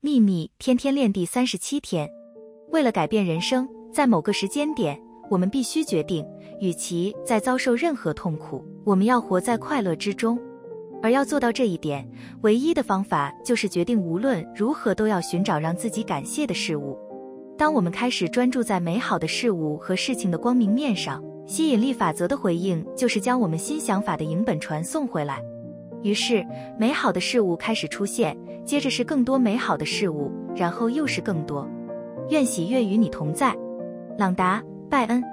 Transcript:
秘密天天练第三十七天，为了改变人生，在某个时间点，我们必须决定，与其在遭受任何痛苦，我们要活在快乐之中。而要做到这一点，唯一的方法就是决定无论如何都要寻找让自己感谢的事物。当我们开始专注在美好的事物和事情的光明面上，吸引力法则的回应就是将我们新想法的影本传送回来。于是，美好的事物开始出现，接着是更多美好的事物，然后又是更多。愿喜悦与你同在，朗达·拜恩。